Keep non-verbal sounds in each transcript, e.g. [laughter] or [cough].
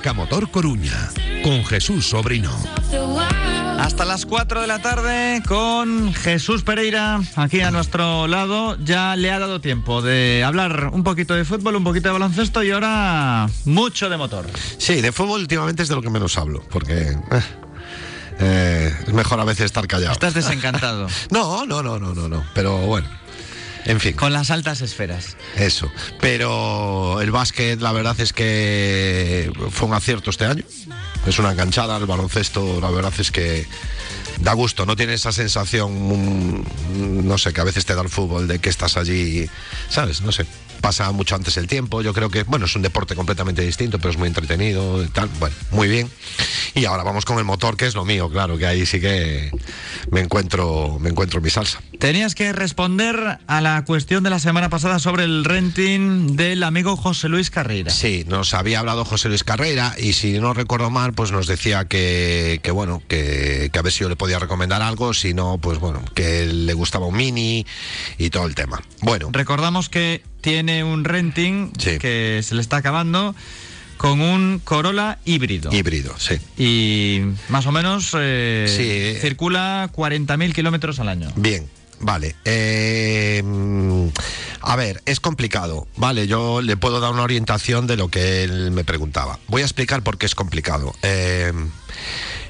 Comienza Marca Motor Coruña con Jesús Sobrino. Hasta las 4 de la tarde con Jesús Pereira aquí a nuestro lado. Ya le ha dado tiempo de hablar un poquito de fútbol, un poquito de baloncesto y ahora mucho de motor. Sí, de fútbol últimamente es de lo que menos hablo, porque eh, eh, es mejor a veces estar callado. Estás [laughs] desencantado. no, no, no, no, no, no. Pero bueno. En fin. Con las altas esferas. Eso. Pero el básquet, la verdad es que fue un acierto este año. Es una enganchada. El baloncesto, la verdad es que da gusto. No tiene esa sensación, mm, no sé, que a veces te da el fútbol de que estás allí, ¿sabes? No sé pasa mucho antes el tiempo. Yo creo que, bueno, es un deporte completamente distinto, pero es muy entretenido, tal. Bueno, muy bien. Y ahora vamos con el motor, que es lo mío, claro, que ahí sí que me encuentro, me encuentro mi salsa. Tenías que responder a la cuestión de la semana pasada sobre el renting del amigo José Luis Carrera. Sí, nos había hablado José Luis Carrera y si no recuerdo mal, pues nos decía que, que bueno, que, que a ver si yo le podía recomendar algo, si no, pues bueno, que le gustaba un mini y todo el tema. Bueno. Recordamos que tiene un renting que se le está acabando con un Corolla híbrido. Híbrido, sí. Y más o menos eh, circula 40.000 kilómetros al año. Bien, vale. Eh, a ver, es complicado, ¿vale? Yo le puedo dar una orientación de lo que él me preguntaba. Voy a explicar por qué es complicado. Eh,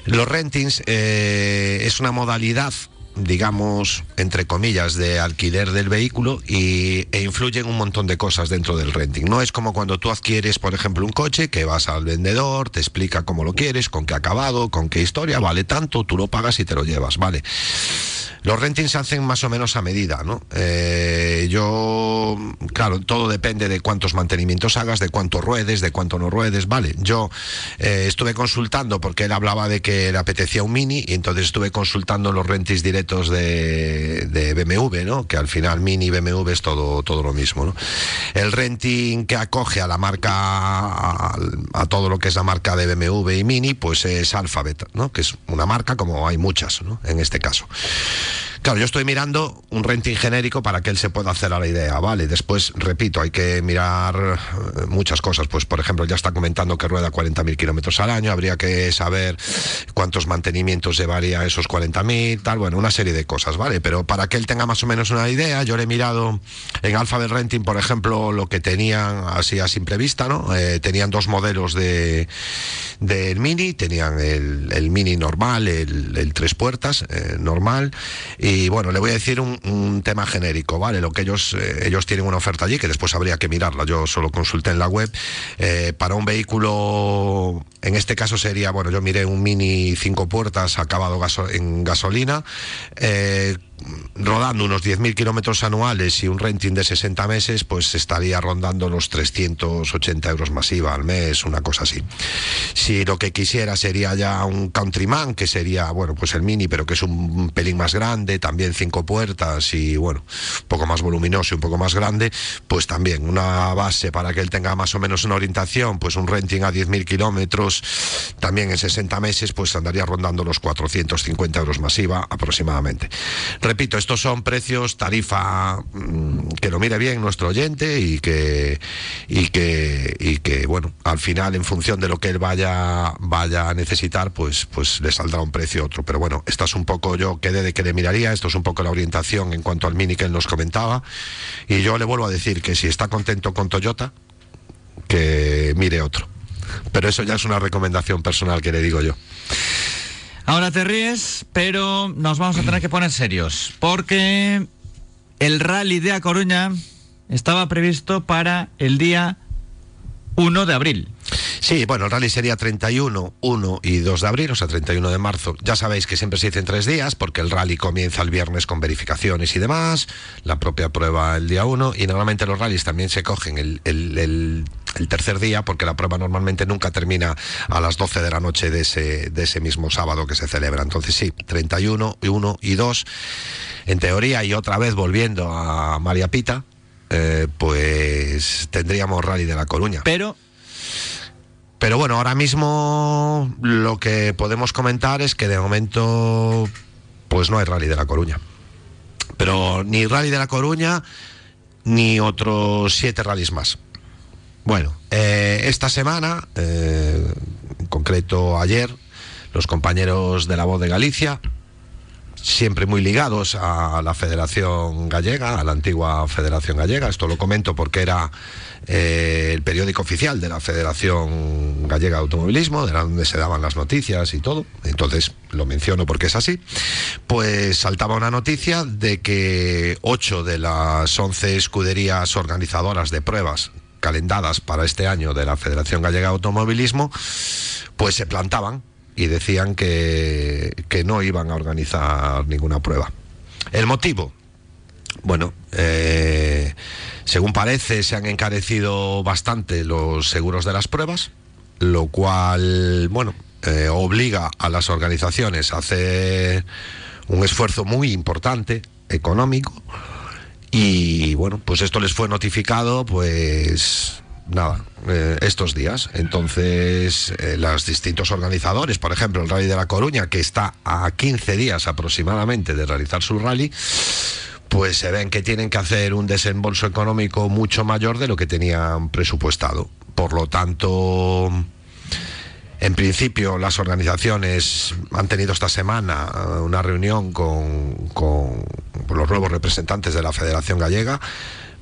los rentings es una modalidad digamos, entre comillas, de alquiler del vehículo y, e influyen un montón de cosas dentro del renting. No es como cuando tú adquieres, por ejemplo, un coche que vas al vendedor, te explica cómo lo quieres, con qué acabado, con qué historia, vale tanto, tú lo pagas y te lo llevas, ¿vale? Los rentings se hacen más o menos a medida, ¿no? Eh, yo, claro, todo depende de cuántos mantenimientos hagas, de cuánto ruedes, de cuánto no ruedes, ¿vale? Yo eh, estuve consultando porque él hablaba de que le apetecía un mini y entonces estuve consultando los rentings directos de, BMW, ¿no? Que al final mini y BMW es todo, todo lo mismo, ¿no? El renting que acoge a la marca, a todo lo que es la marca de BMW y mini, pues es Alphabet, ¿no? Que es una marca como hay muchas, ¿no? En este caso. Claro, yo estoy mirando un renting genérico para que él se pueda hacer a la idea, ¿vale? Después, repito, hay que mirar eh, muchas cosas. Pues, por ejemplo, ya está comentando que rueda 40.000 kilómetros al año, habría que saber cuántos mantenimientos llevaría esos 40.000, tal, bueno, una serie de cosas, ¿vale? Pero para que él tenga más o menos una idea, yo le he mirado en Alphabet Renting, por ejemplo, lo que tenían así a simple vista, ¿no? Eh, tenían dos modelos de del Mini, tenían el, Mini normal, el, tres puertas eh, normal, y bueno, le voy a decir un, tema genérico, ¿vale? Lo que ellos, eh, ellos tienen una oferta allí, que después habría que mirarla, yo solo consulté en la web, eh, para un vehículo, en este caso sería, bueno, yo miré un Mini cinco puertas acabado en gasolina, rodando unos 10.000 kilómetros anuales y un renting de 60 meses, pues estaría rondando los 380 euros masiva al mes, una cosa así. Si lo que quisiera sería ya un Countryman, que sería, bueno, pues el Mini, pero que es un pelín más grande, también cinco puertas y, bueno, un poco más voluminoso y un poco más grande, pues también una base para que él tenga más o menos una orientación, pues un renting a 10.000 kilómetros, también en 60 meses, pues andaría rondando los 450 euros masiva aproximadamente repito, estos son precios, tarifa, mm, que lo mire bien nuestro oyente y que, y que, y que bueno, al final, en función de lo que él vaya, vaya a necesitar, pues, pues le saldrá un precio otro. Pero bueno, esta es un poco, yo quedé de que le miraría, esto es un poco la orientación en cuanto al Mini que él nos comentaba. Y yo le vuelvo a decir que si está contento con Toyota, que mire otro. Pero eso ya es una recomendación personal que le digo yo. Ahora te ríes, pero nos vamos a tener que poner serios, porque el rally de A Coruña estaba previsto para el día 1 de abril. Sí, bueno, el rally sería 31, 1 y 2 de abril, o sea, 31 de marzo. Ya sabéis que siempre se dice en tres días, porque el rally comienza el viernes con verificaciones y demás, la propia prueba el día 1, y normalmente los rallies también se cogen el, el, tercer día, porque la prueba normalmente nunca termina a las 12 de la noche de ese, de ese mismo sábado que se celebra. Entonces sí, 31, 1 y 2, en teoría, y otra vez volviendo a María Pita, eh, pues tendríamos rally de La Coruña. Pero pero bueno, ahora mismo lo que podemos comentar es que de momento pues no hay rally de La Coruña. Pero ni rally de La Coruña ni otros siete rallies más. Bueno, eh, esta semana, eh, en concreto ayer, los compañeros de la voz de Galicia, siempre muy ligados a la Federación Gallega, a la antigua Federación Gallega, esto lo comento porque era eh, el periódico oficial de la Federación Gallega de Automovilismo, de donde se daban las noticias y todo, entonces lo menciono porque es así, pues saltaba una noticia de que ocho de las once escuderías organizadoras de pruebas calendadas para este año de la Federación Gallega de Automovilismo, pues se plantaban y decían que, que no iban a organizar ninguna prueba. El motivo, bueno, eh, según parece, se han encarecido bastante los seguros de las pruebas, lo cual, bueno, eh, obliga a las organizaciones a hacer un esfuerzo muy importante económico y bueno, pues esto les fue notificado, pues nada, eh, estos días. Entonces, eh, los distintos organizadores, por ejemplo, el Rally de la Coruña, que está a 15 días aproximadamente de realizar su rally, pues se ven que tienen que hacer un desembolso económico mucho mayor de lo que tenían presupuestado. Por lo tanto, en principio las organizaciones han tenido esta semana eh, una reunión con, con los nuevos representantes de la Federación Gallega.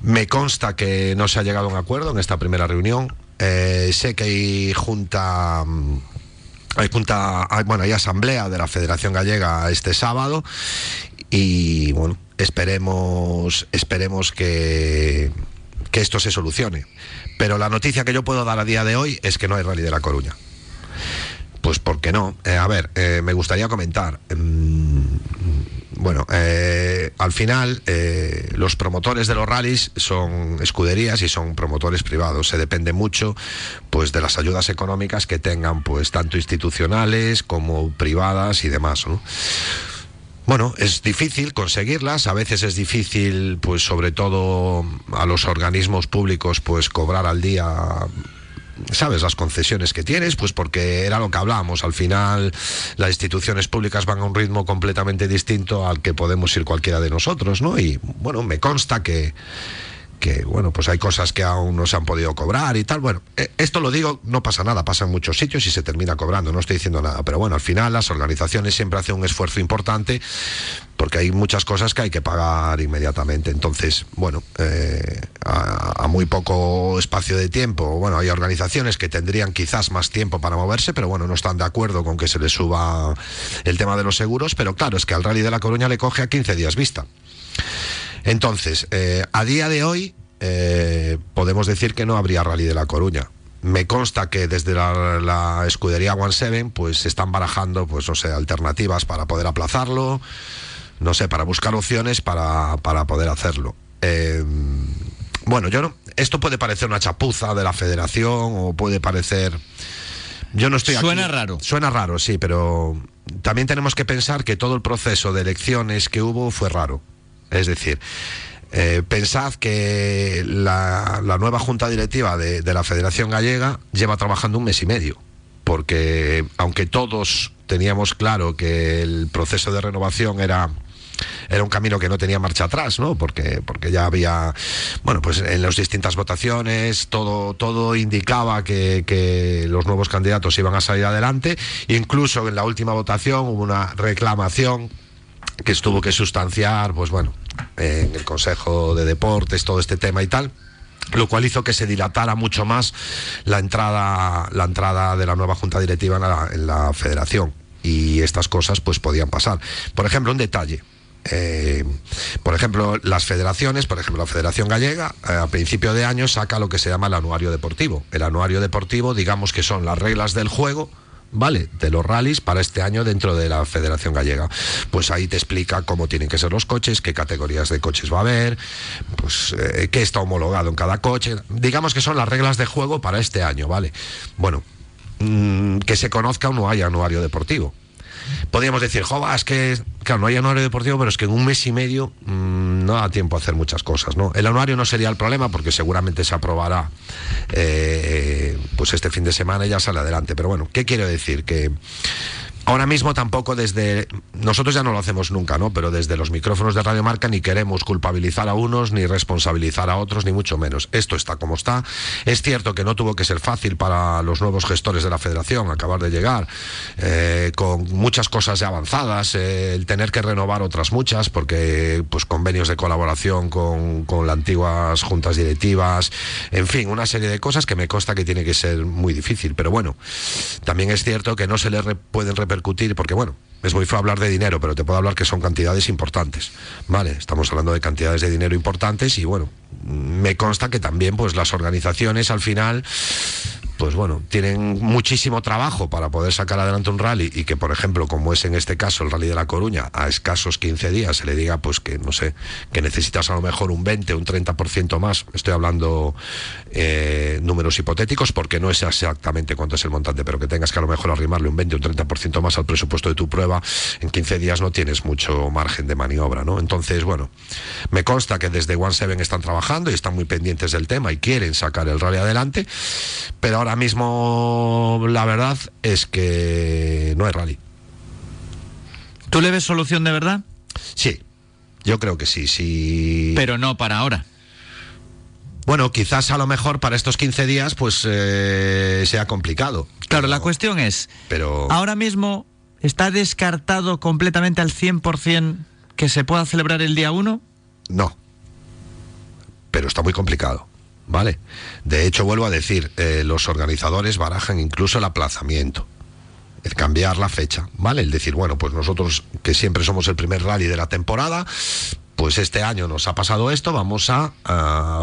Me consta que no se ha llegado a un acuerdo en esta primera reunión. Eh, sé que hay junta mm, hay junta, hay, bueno, hay asamblea de la Federación Gallega este sábado y bueno, esperemos, esperemos que, que esto se solucione. Pero la noticia que yo puedo dar a día de hoy es que no hay rally de La Coruña. Pues ¿por qué no? Eh, a ver, eh, me gustaría comentar. Mm, bueno, eh, al final eh, los promotores de los rallies son escuderías y son promotores privados. Se depende mucho, pues, de las ayudas económicas que tengan, pues, tanto institucionales como privadas y demás. ¿no? Bueno, es difícil conseguirlas, a veces es difícil, pues sobre todo a los organismos públicos, pues cobrar al día sabes las concesiones que tienes, pues porque era lo que hablábamos. Al final, las instituciones públicas van a un ritmo completamente distinto al que podemos ir cualquiera de nosotros, ¿no? Y bueno, me consta que que bueno, pues hay cosas que aún no se han podido cobrar y tal. Bueno, eh, esto lo digo, no pasa nada, pasa en muchos sitios y se termina cobrando, no estoy diciendo nada, pero bueno, al final las organizaciones siempre hacen un esfuerzo importante porque hay muchas cosas que hay que pagar inmediatamente. Entonces, bueno, eh, a, muy poco espacio de tiempo, bueno, hay organizaciones que tendrían quizás más tiempo para moverse, pero bueno, no están de acuerdo con que se les suba el tema de los seguros, pero claro, es que al Rally de la Coruña le coge a 15 días vista. Entonces, eh, a día de hoy eh, podemos decir que no habría rally de La Coruña. Me consta que desde la, la escudería One Seven pues están barajando, pues no sé, alternativas para poder aplazarlo, no sé, para buscar opciones para, para poder hacerlo. Eh, bueno, yo no, esto puede parecer una chapuza de la federación o puede parecer... Yo no estoy Suena aquí. raro. Suena raro, sí, pero también tenemos que pensar que todo el proceso de elecciones que hubo fue raro. Es decir, eh, pensad que la, la, nueva junta directiva de, de la Federación Gallega lleva trabajando un mes y medio, porque aunque todos teníamos claro que el proceso de renovación era era un camino que no tenía marcha atrás, ¿no? Porque, porque ya había, bueno, pues en las distintas votaciones todo, todo indicaba que, los nuevos candidatos iban a salir adelante. Incluso en la última votación hubo una reclamación que estuvo que sustanciar, pues bueno, en el Consejo de Deportes, todo este tema y tal lo cual hizo que se dilatara mucho más la entrada, la entrada de la nueva junta directiva en la, en la federación y estas cosas pues podían pasar. Por ejemplo, un detalle, eh, por ejemplo, las federaciones, por ejemplo, la Federación Gallega, eh, a principio de año saca lo que se llama el anuario deportivo. El anuario deportivo, digamos que son las reglas del juego, ¿vale? De los rallies para este año dentro de la Federación Gallega. Pues ahí te explica cómo tienen que ser los coches, qué categorías de coches va a haber, pues eh, qué está homologado en cada coche. Digamos que son las reglas de juego para este año, ¿vale? Bueno, mmm, que se conozca o no hay anuario deportivo podríamos decir, jova, es que, claro, no hay anuario deportivo, pero es que en un mes y medio mmm, no da tiempo a hacer muchas cosas, ¿no? El anuario no sería el problema porque seguramente se aprobará eh, pues este fin de semana y ya sale adelante. Pero bueno, ¿qué quiero decir? Que ahora mismo tampoco desde nosotros ya no lo hacemos nunca, ¿no? Pero desde los micrófonos de Radio Marca ni queremos culpabilizar a unos ni responsabilizar a otros ni mucho menos. Esto está como está. Es cierto que no tuvo que ser fácil para los nuevos gestores de la Federación acabar de llegar eh, con muchas cosas ya avanzadas, eh, el tener que renovar otras muchas porque pues convenios de colaboración con, con las antiguas juntas directivas, en fin, una serie de cosas que me consta que tiene que ser muy difícil. Pero bueno, también es cierto que no se le pueden repercutir porque bueno, es muy feo hablar de dinero, pero te puedo hablar que son cantidades importantes, ¿vale? Estamos hablando de cantidades de dinero importantes y bueno, me consta que también pues las organizaciones al final pues bueno, tienen muchísimo trabajo para poder sacar adelante un rally y que, por ejemplo, como es en este caso el rally de La Coruña, a escasos 15 días se le diga, pues que, no sé, que necesitas a lo mejor un 20, un 30% más, estoy hablando eh, números hipotéticos, porque no es exactamente cuánto es el montante, pero que tengas que a lo mejor arrimarle un 20, un 30% más al presupuesto de tu prueba, en 15 días no tienes mucho margen de maniobra, ¿no? Entonces, bueno, me consta que desde One Seven están trabajando y están muy pendientes del tema y quieren sacar el rally adelante, pero ahora mismo la verdad es que no hay rally. ¿Tú le ves solución de verdad? Sí, yo creo que sí, sí. Pero no para ahora. Bueno, quizás a lo mejor para estos 15 días pues eh, sea complicado. Claro, la cuestión es, pero... ahora mismo está descartado completamente al 100% que se pueda celebrar el día 1? No, pero está muy complicado. ¿vale? De hecho, vuelvo a decir, eh, los organizadores barajan incluso el aplazamiento, el cambiar la fecha, ¿vale? El decir, bueno, pues nosotros que siempre somos el primer rally de la temporada, pues este año nos ha pasado esto, vamos a,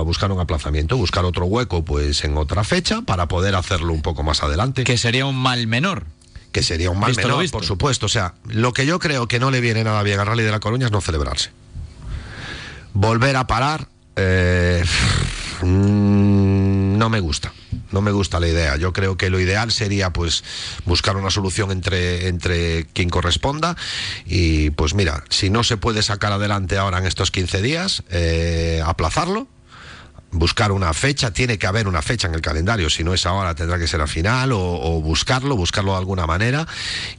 buscar un aplazamiento, buscar otro hueco pues en otra fecha para poder hacerlo un poco más adelante. Que sería un mal menor. Que sería un mal menor, por supuesto. O sea, lo que yo creo que no le viene nada bien al Rally de la Coruña es no celebrarse. Volver a parar, eh, Mm, no me gusta, no me gusta la idea. Yo creo que lo ideal sería pues buscar una solución entre, entre quien corresponda y pues mira, si no se puede sacar adelante ahora en estos 15 días, eh, aplazarlo buscar una fecha, tiene que haber una fecha en el calendario, si no es ahora tendrá que ser al final o, buscarlo, buscarlo de alguna manera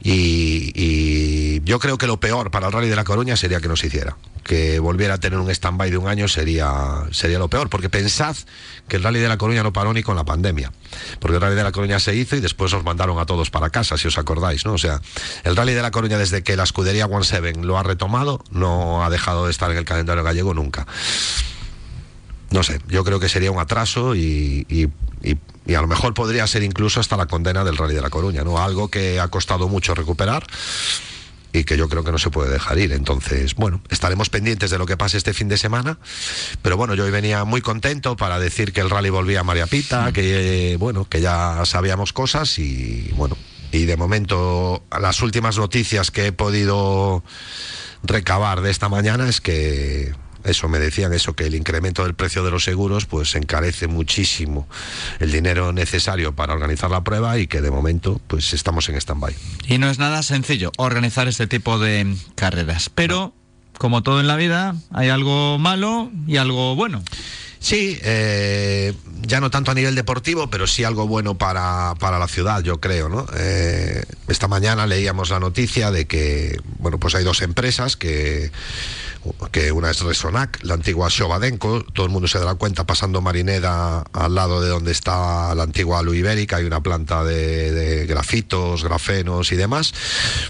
y, yo creo que lo peor para el Rally de la Coruña sería que no se hiciera, que volviera a tener un stand-by de un año sería, sería lo peor, porque pensad que el Rally de la Coruña no paró ni con la pandemia, porque el Rally de la Coruña se hizo y después os mandaron a todos para casa, si os acordáis, ¿no? O sea, el Rally de la Coruña desde que la escudería One Seven lo ha retomado, no ha dejado de estar en el calendario gallego nunca no sé, yo creo que sería un atraso y, y, a lo mejor podría ser incluso hasta la condena del Rally de la Coruña, ¿no? Algo que ha costado mucho recuperar y que yo creo que no se puede dejar ir. Entonces, bueno, estaremos pendientes de lo que pase este fin de semana. Pero bueno, yo hoy venía muy contento para decir que el rally volvía a María Pita, que bueno, que ya sabíamos cosas y bueno, y de momento las últimas noticias que he podido recabar de esta mañana es que eso me decían eso que el incremento del precio de los seguros pues encarece muchísimo el dinero necesario para organizar la prueba y que de momento pues estamos en stand-by. Y no es nada sencillo organizar este tipo de carreras, pero como todo en la vida hay algo malo y algo bueno. Sí, eh, ya no tanto a nivel deportivo, pero sí algo bueno para, para la ciudad, yo creo, ¿no? Eh, esta mañana leíamos la noticia de que, bueno, pues hay dos empresas que que una es Resonac, la antigua Shobadenco, todo el mundo se dará cuenta pasando Marineda al lado de donde está la antigua Luibérica, hay una planta de, grafitos, grafenos y demás.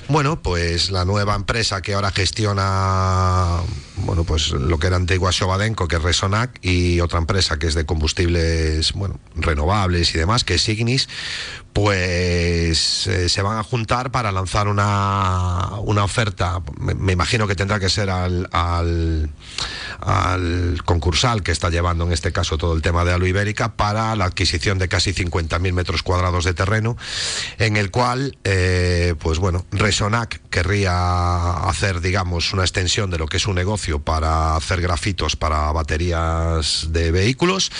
Bueno, pues la nueva empresa que ahora gestiona bueno, pues lo que era antigua Shobadenco, que es Resonac, y otra empresa que es de combustibles, bueno, renovables y demás, que es Ignis, pues eh, se van a juntar para lanzar una, una oferta, me, imagino que tendrá que ser al, al, concursal que está llevando en este caso todo el tema de Alu Ibérica para la adquisición de casi 50.000 metros cuadrados de terreno, en el cual, eh, pues bueno, Resonac querría hacer, digamos, una extensión de lo que es un negocio para hacer grafitos para baterías de vehículos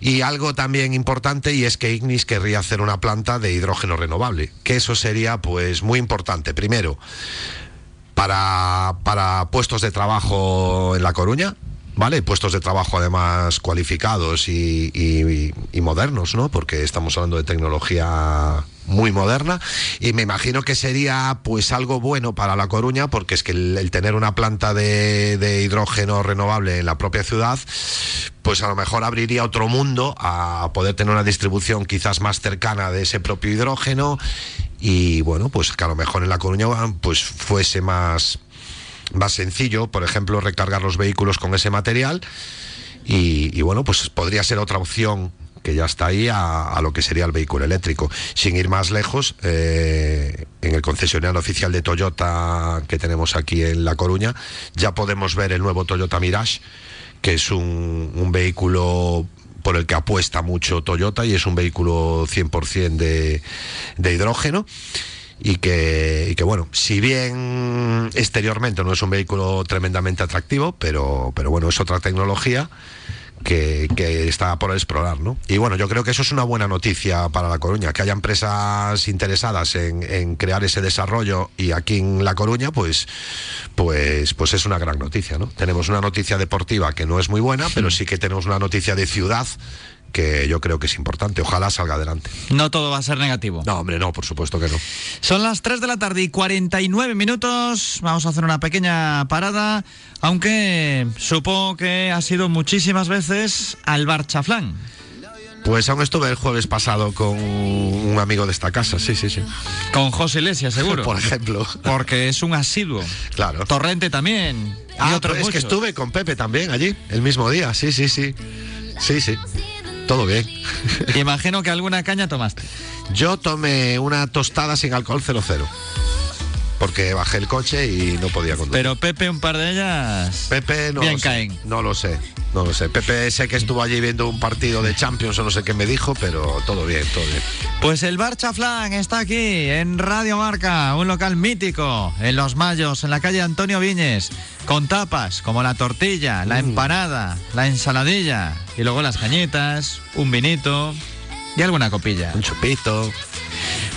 y algo también importante y es que Ignis querría hacer una planta de hidrógeno renovable, que eso sería pues muy importante. Primero, para, para puestos de trabajo en La Coruña, ¿vale? Puestos de trabajo además cualificados y, modernos, ¿no? Porque estamos hablando de tecnología muy moderna y me imagino que sería pues algo bueno para La Coruña porque es que el, el tener una planta de, de hidrógeno renovable en la propia ciudad pues a lo mejor abriría otro mundo a poder tener una distribución quizás más cercana de ese propio hidrógeno y bueno pues que a lo mejor en La Coruña pues fuese más más sencillo, por ejemplo, recargar los vehículos con ese material y, bueno, pues podría ser otra opción que ya está ahí a, lo que sería el vehículo eléctrico. Sin ir más lejos, eh, en el concesionario oficial de Toyota que tenemos aquí en La Coruña, ya podemos ver el nuevo Toyota Mirage, que es un, vehículo por el que apuesta mucho Toyota y es un vehículo 100% de, de hidrógeno y que, y que bueno, si bien exteriormente no es un vehículo tremendamente atractivo, pero, pero bueno, es otra tecnología que, que está por explorar, ¿no? Y bueno, yo creo que eso es una buena noticia para La Coruña, que haya empresas interesadas en, en crear ese desarrollo y aquí en La Coruña, pues, pues, pues es una gran noticia, ¿no? Tenemos una noticia deportiva que no es muy buena, pero sí que tenemos una noticia de ciudad que yo creo que es importante. Ojalá salga adelante. No todo va a ser negativo. No, hombre, no, por supuesto que no. Son las 3 de la tarde y 49 minutos. Vamos a hacer una pequeña parada, aunque supongo que ha sido muchísimas veces al bar Chaflán. Pues aún estuve el jueves pasado con un amigo de esta casa, sí, sí, sí. Con José Iglesias, seguro. [laughs] Por ejemplo. Porque es un asiduo. Claro. Torrente también. Y Ah, otros pero es que estuve con Pepe también allí, el mismo día, sí, sí, sí. Sí, sí. Todo bien. [laughs] Imagino que alguna caña tomaste. Yo tomé una tostada sin alcohol 00. Porque bajé el coche y no podía conducir. Pero Pepe, un par de ellas. Pepe no Bien lo sé. caen. No lo sé, no lo sé. Pepe sé que estuvo allí viendo un partido de Champions o no sé qué me dijo, pero todo bien, todo bien. Pues el Bar Chaflán está aquí en Radio Marca, un local mítico en Los Mayos, en la calle Antonio Viñes, con tapas como la tortilla, la empanada, la ensaladilla y luego las cañitas, un vinito y alguna copilla. Un chupito.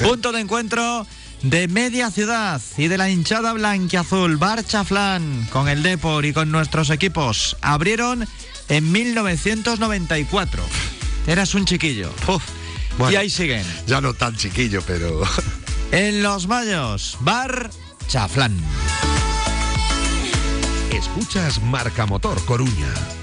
Punto de encuentro de media ciudad y de la hinchada blanquiazul Bar Chaflán con el Depor y con nuestros equipos. Abrieron en 1994. Eras un chiquillo. Uf, bueno, Y ahí siguen. Ya no tan chiquillo, pero. [laughs] En Los Mayos, Bar Chaflán. Escuchas Marca Motor Coruña.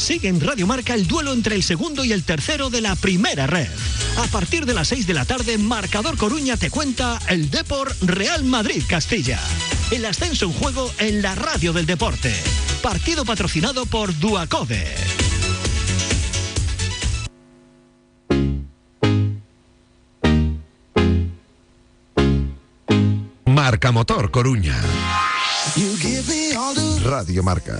Sigue en Radio Marca el duelo entre el segundo y el tercero de la primera red. A partir de las 6 de la tarde, Marcador Coruña te cuenta el Depor Real Madrid Castilla. El ascenso en juego en la radio del deporte. Partido patrocinado por Duacode. Marca Motor Coruña. Radio Marca.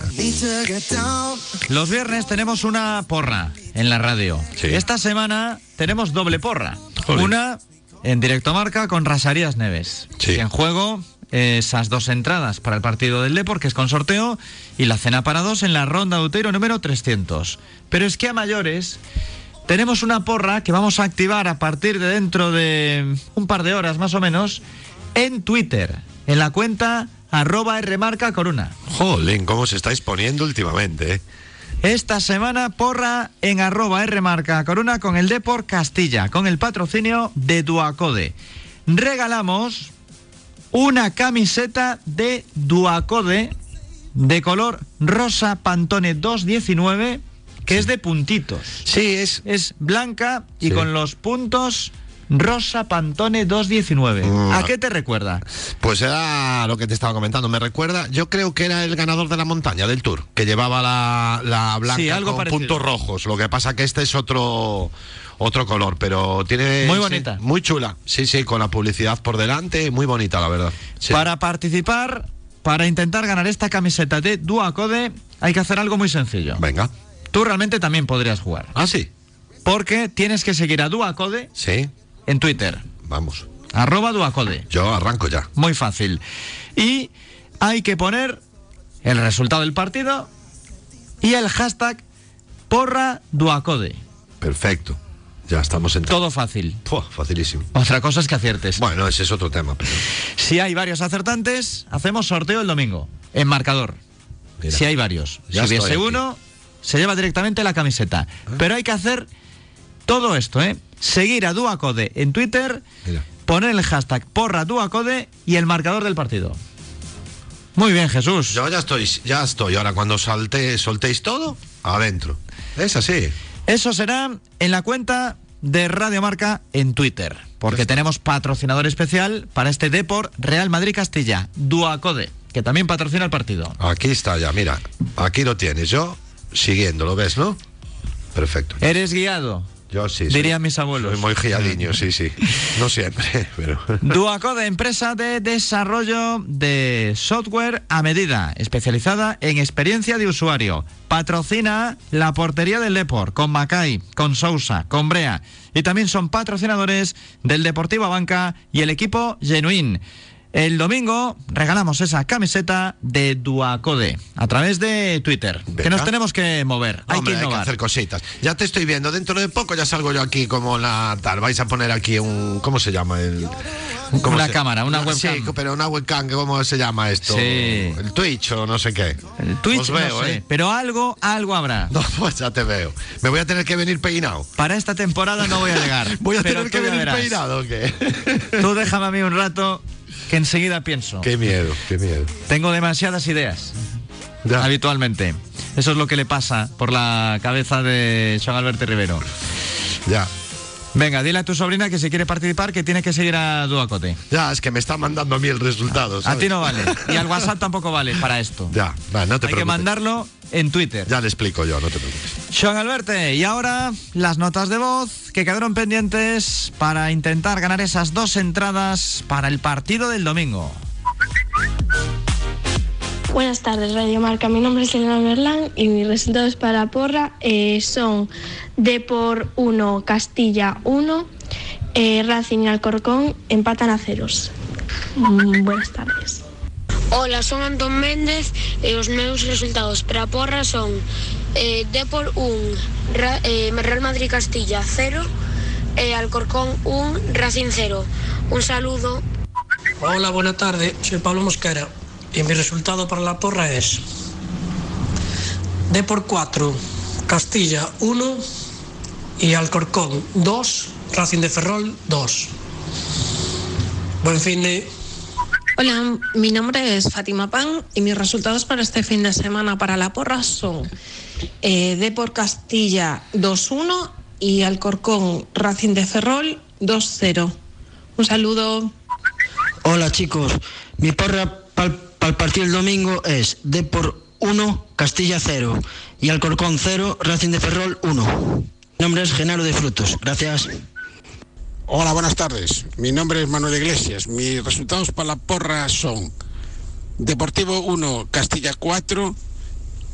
Los viernes tenemos una porra en la radio. Sí. Esta semana tenemos doble porra. Una en directo marca con Rasarías Neves. Sí. Y en juego esas dos entradas para el partido del Depor, que es con sorteo, y la cena para dos en la ronda de Uteiro número 300. Pero es que a mayores tenemos una porra que vamos a activar a partir de dentro de un par de horas más o menos en Twitter, en la cuenta arroba rmarca coruna. Jolín, cómo se estáis poniendo últimamente, ¿eh? Esta semana porra en arroba rmarca coruna con el Depor Castilla, con el patrocinio de Duacode. Regalamos una camiseta de Duacode de color rosa Pantone 219 que es de puntitos. Sí, es. Es blanca y Sí. con los puntos rosa Pantone 219. Mm. ¿A qué te recuerda? Pues era lo que te estaba comentando. Me recuerda, yo creo que era el ganador de la montaña del Tour, que llevaba la, la blanca Sí, algo con parecido. puntos rojos. Lo que pasa que este es otro otro color, pero tiene Muy sí, bonita. muy chula. Sí, sí, con la publicidad por delante, muy bonita la verdad. Sí. Para participar, para intentar ganar esta camiseta de Duacode, hay que hacer algo muy sencillo. Venga. tú realmente también podrías jugar. Ah, sí. Porque tienes que seguir a Duacode Sí. En Twitter. Vamos. Arroba Duacode. Yo arranco ya. Muy fácil. Y hay que poner el resultado del partido y el hashtag porra Duacode. Perfecto. Ya estamos en Todo fácil. Puah, facilísimo. Otra cosa es que aciertes. Bueno, ese es otro tema. Pero... Si hay varios acertantes, hacemos sorteo el domingo. En marcador. Mira. Si hay varios. Ya si hubiese uno, se lleva directamente la camiseta. Pero hay que hacer todo esto, ¿eh? Seguir a Duacode en Twitter, Mira. poner el hashtag porra Duacode y el marcador del partido. Muy bien, Jesús. Yo ya estoy, ya estoy. Ahora, cuando salte, soltéis todo, adentro. Es así. Eso será en la cuenta de Radio Marca en Twitter, porque tenemos patrocinador especial para este Deport Real Madrid Castilla, Duacode, que también patrocina el partido. Aquí está ya, mira. Aquí lo tienes. Yo siguiendo, ¿lo ves, no? Perfecto. Eres guiado. Yo sí. soy- Dirían mis abuelos. Soy muy guiadiño, sí, sí. No siempre, [laughs] pero. [laughs] Duacode, empresa de desarrollo de software a medida, especializada en experiencia de usuario. Patrocina la portería del Deport con Macay, con Sousa, con Brea. Y también son patrocinadores del Deportivo Banca y el equipo Genuine. El domingo regalamos esa camiseta de Duacode a través de Twitter. Que nos tenemos que mover. hay Hombre, que hay que innovar. hacer cositas. Ya te estoy viendo. Dentro de poco ya salgo yo aquí como la tal. Vais a poner aquí un. ¿Cómo se llama? El, ¿cómo Una se- cámara, una Sí, webcam. pero una webcam. ¿Cómo se llama esto? Sí. El Twitch o no sé qué. El Twitch, Os no veo, sé, ¿eh? pero algo, algo habrá. [laughs] No, pues ya te veo. Me voy a tener que venir peinado. Para esta temporada no voy a llegar. [laughs] Voy a tener que venir verás. peinado o qué? Tú déjame a mí un rato que enseguida pienso. qué miedo, qué miedo. Tengo demasiadas ideas Ya. habitualmente. Eso es lo que le pasa por la cabeza de Joan Alberto Rivero. Ya. Venga, dile a tu sobrina que si quiere participar que tiene que seguir a Duacote. Ya, es que me está mandando a mí el resultado. A ti no vale. Y al WhatsApp [laughs] tampoco vale para esto. Ya, va, no te Hay que preocupes. mandarlo en Twitter. Ya le explico yo, no te preocupes. Joan Alberto, y ahora las notas de voz que quedaron pendientes para intentar ganar esas dos entradas para el partido del domingo. Buenas tardes, Radio Marca. Mi nombre es Elena Merlán y mis resultados para la porra eh, son Depor 1, Castilla 1, eh, Racing y Alcorcón empatan a ceros. Mm, buenas tardes. Hola, son Antón Méndez e os meus resultados para a porra son eh, Depor 1, Ra, eh, Real Madrid Castilla 0 e Alcorcón 1, Racing 0. Un saludo. Hola, buena tarde. Soy Pablo Mosquera y mi resultado para la porra es D por 4, Castilla 1 y Alcorcón 2, Racing de Ferrol 2. Buen fin de... Hola, mi nombre es Fátima Pan y mis resultados para este fin de semana para la porra son eh, D por Castilla 2-1 y Alcorcón Racing de Ferrol 2-0. Un saludo. Hola chicos, mi porra para el partido el domingo es D por 1, Castilla 0 y Alcorcón 0, Racing de Ferrol 1. Mi nombre es Genaro de Frutos, gracias. Hola, buenas tardes. Mi nombre es Manuel Iglesias. Mis resultados para la porra son Deportivo 1, Castilla 4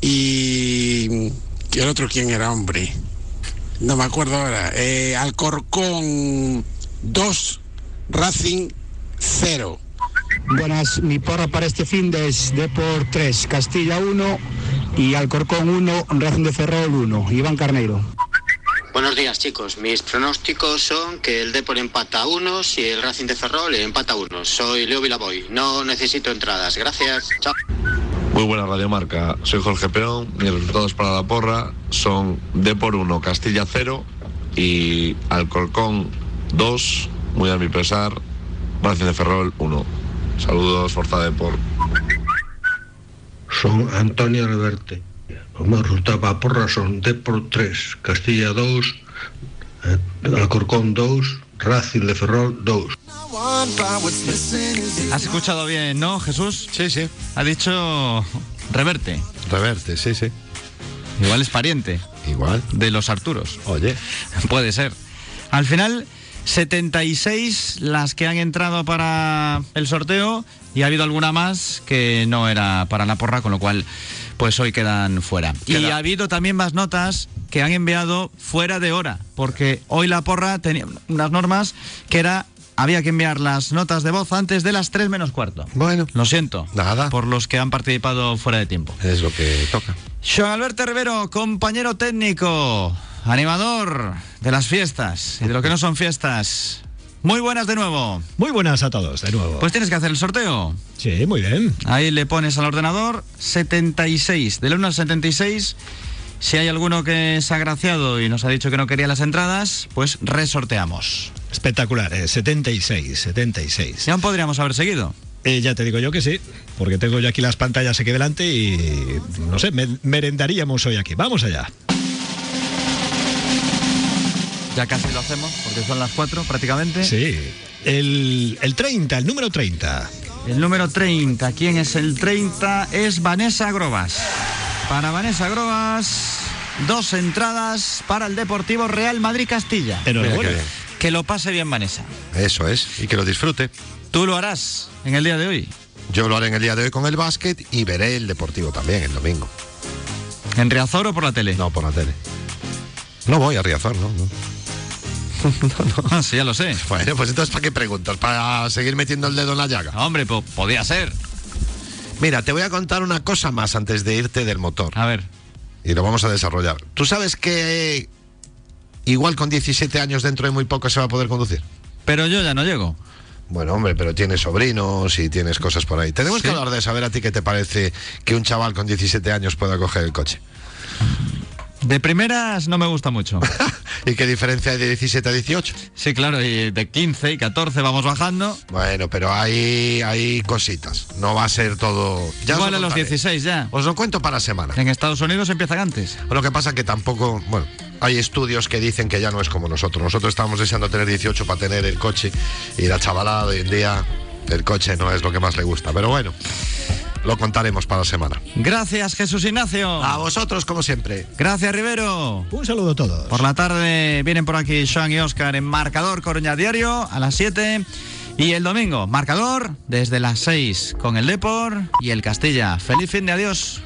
y... ¿Y el otro quién era, hombre? No me acuerdo ahora. Eh, Alcorcón 2, Racing 0. Buenas, mi porra para este fin de es Depor 3, Castilla 1 y Alcorcón 1, Racing de Ferrol 1. Iván Carneiro. Buenos días chicos, mis pronósticos son que el Depor empata a unos y el Racing de Ferrol empata a unos. Soy Leo Vilaboy, no necesito entradas, gracias, chao. Muy buena radiomarca, soy Jorge Peón, mis resultados para la porra son D por 1, Castilla 0 y Alcorcón 2, muy a mi pesar, Racing de Ferrol 1. Saludos, Forza Depor. Son Antonio Reverte. Os meus resultados para a porra son D por 3, Castilla 2, eh, Alcorcón 2, Racing de Ferrol 2. Has escuchado bien, ¿no, Jesús? Sí, sí. Ha dicho reverte. Reverte, sí, sí. Igual es pariente. Igual. De los Arturos. Oye. Puede ser. Al final, 76 las que han entrado para el sorteo y ha habido alguna más que no era para la porra, con lo cual pues hoy quedan fuera. Y ha habido también más notas que han enviado fuera de hora, porque hoy la porra tenía unas normas que era había que enviar las notas de voz antes de las 3 menos cuarto. Bueno, Lo siento. Nada. Por los que han participado fuera de tiempo. es lo que toca. Joan Alberto Rivero, compañero técnico, animador de las fiestas y de lo que no son fiestas. Muy buenas de nuevo. Muy buenas a todos, de nuevo. Pues tienes que hacer el sorteo. sí, muy bien. Ahí le pones al ordenador 76, del 1 al 76. Si hay alguno que es agraciado y nos ha dicho que no quería las entradas, pues resorteamos. Espectacular, eh, 76, 76. Ya podríamos haber seguido. Eh, ya te digo yo que sí, porque tengo yo aquí las pantallas aquí delante y no sé, me- merendaríamos hoy aquí. Vamos allá. Ya casi lo hacemos, porque son las 4 prácticamente. Sí. El, el 30, el número 30. El número 30, ¿quién es el 30? Es Vanessa Grobas. Para Vanessa Grobas, dos entradas para el Deportivo Real. Mira qué bien. Que lo pase bien, Vanessa. Eso es, y que lo disfrute. Tú lo harás en el día de hoy. Yo lo haré en el día de hoy con el básquet y veré el deportivo también el domingo. ¿En Riazor o por la tele? No, por la tele. No voy a Riazor, no, no. [laughs] Ah, sí, ya lo sé. Bueno, pues entonces, ¿para qué preguntas? ¿Para seguir metiendo el dedo en la llaga? Hombre, po- podía ser. Mira, te voy a contar una cosa más antes de irte del motor. A ver. Y lo vamos a desarrollar. ¿Tú sabes que igual con 17 años dentro de muy poco se va a poder conducir? Pero yo ya no llego. Bueno, hombre, pero tienes sobrinos y tienes cosas por ahí. Tenemos que hablar de saber a ti qué te parece que un chaval con 17 años pueda coger el coche. De primeras no me gusta mucho. [laughs] ¿Y qué diferencia hay de 17 a 18? Sí, claro, y de 15 y 14 vamos bajando. Bueno, pero hay, hay cositas. No va a ser todo. Ya Igual a los contaré. 16 ya. Os lo cuento para semana. En Estados Unidos empiezan antes. Lo que pasa que tampoco, bueno, hay estudios que dicen que ya no es como nosotros. Nosotros estábamos deseando tener 18 para tener el coche y la chavalada hoy en día el coche no es lo que más le gusta. Pero bueno, lo contaremos para la semana. Gracias, Jesús Ignacio. A vosotros, como siempre. Gracias, Rivero. Un saludo a todos. Por la tarde vienen por aquí Sean y Oscar en Marcador Coruña Diario a las 7. Y el domingo, Marcador desde las 6 con el Depor y el Castilla. Feliz fin de adiós.